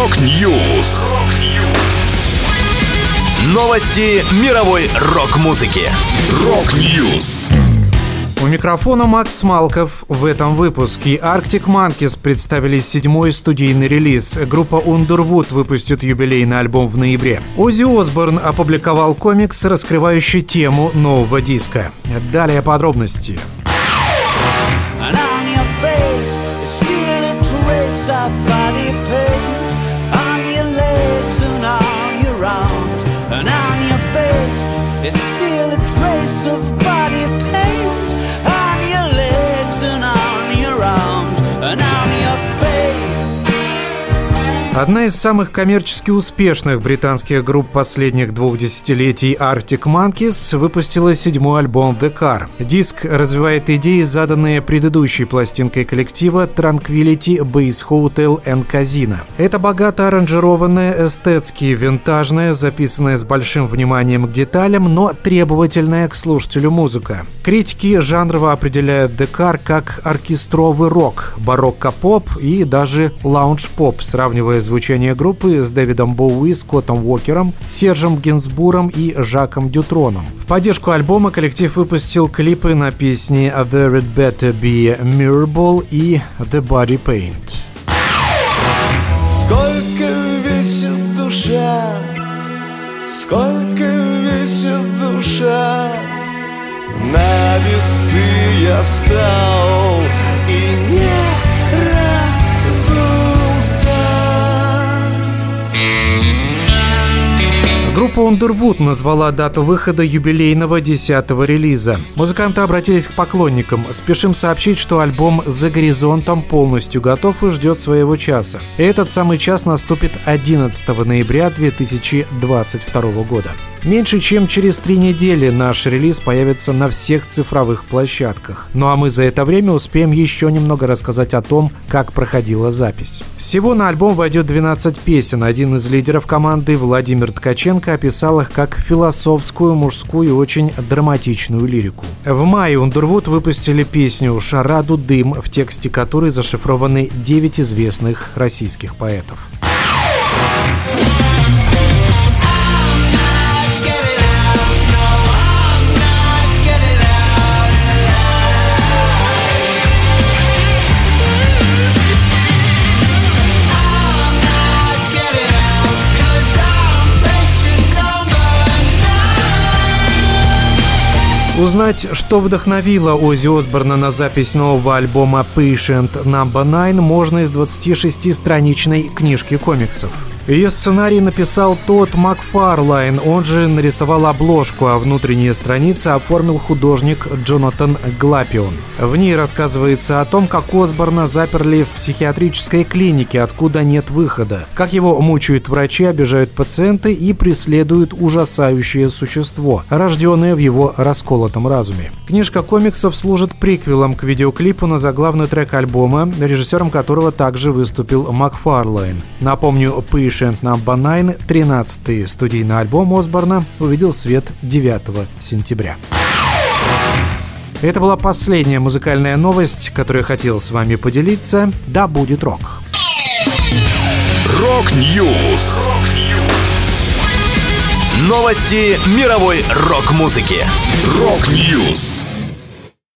Rock News. Новости мировой рок-музыки. Rock News. У микрофона Макс Малков. В этом выпуске Arctic Monkeys представили седьмой студийный релиз. Группа Underwood выпустит юбилейный альбом в ноябре. Оззи Осборн опубликовал комикс, раскрывающий тему нового диска. Далее подробности. There's still a trace of body Одна из самых коммерчески успешных британских групп последних двух десятилетий Arctic Monkeys выпустила седьмой альбом The Car. Диск развивает идеи, заданные предыдущей пластинкой коллектива Tranquility Base Hotel and Casino. Это богато аранжированная, эстетски винтажная, записанная с большим вниманием к деталям, но требовательная к слушателю музыка. Критики жанрово определяют The Car как оркестровый рок, барокко-поп и даже лаунж-поп, сравнивая звучание группы с Дэвидом Боуи, Скоттом Уокером, Сержем Гинсбуром и Жаком Дютроном. В поддержку альбома коллектив выпустил клипы на песни «A Very Better Be Mirrorball» и «The Body Paint». Сколько весит душа, сколько весит душа, на весы я стал Группа Underwood назвала дату выхода юбилейного десятого релиза. Музыканты обратились к поклонникам. Спешим сообщить, что альбом «За горизонтом» полностью готов и ждет своего часа. И этот самый час наступит 11 ноября 2022 года. Меньше чем через три недели наш релиз появится на всех цифровых площадках. Ну а мы за это время успеем еще немного рассказать о том, как проходила запись. Всего на альбом войдет 12 песен. Один из лидеров команды, Владимир Ткаченко, описал их как философскую, мужскую и очень драматичную лирику. В мае Ундервуд выпустили песню «Шараду дым», в тексте которой зашифрованы 9 известных российских поэтов. Узнать, что вдохновило Оззи Осборна на запись нового альбома Patient No. 9 можно из 26-страничной книжки комиксов. Ее сценарий написал Тодд Макфарлайн, он же нарисовал обложку, а внутренние страницы оформил художник Джонатан Глапион. В ней рассказывается о том, как Осборна заперли в психиатрической клинике, откуда нет выхода, как его мучают врачи, обижают пациенты и преследуют ужасающее существо, рожденное в его расколотом разуме. Книжка комиксов служит приквелом к видеоклипу на заглавный трек альбома, режиссером которого также выступил Макфарлайн. Напомню, Пыш Number 9, 13-й студийный альбом Осборна, увидел свет 9 сентября. Это была последняя музыкальная новость, которую я хотел с вами поделиться. Да будет рок! Rock News! Новости мировой рок-музыки. Rock News!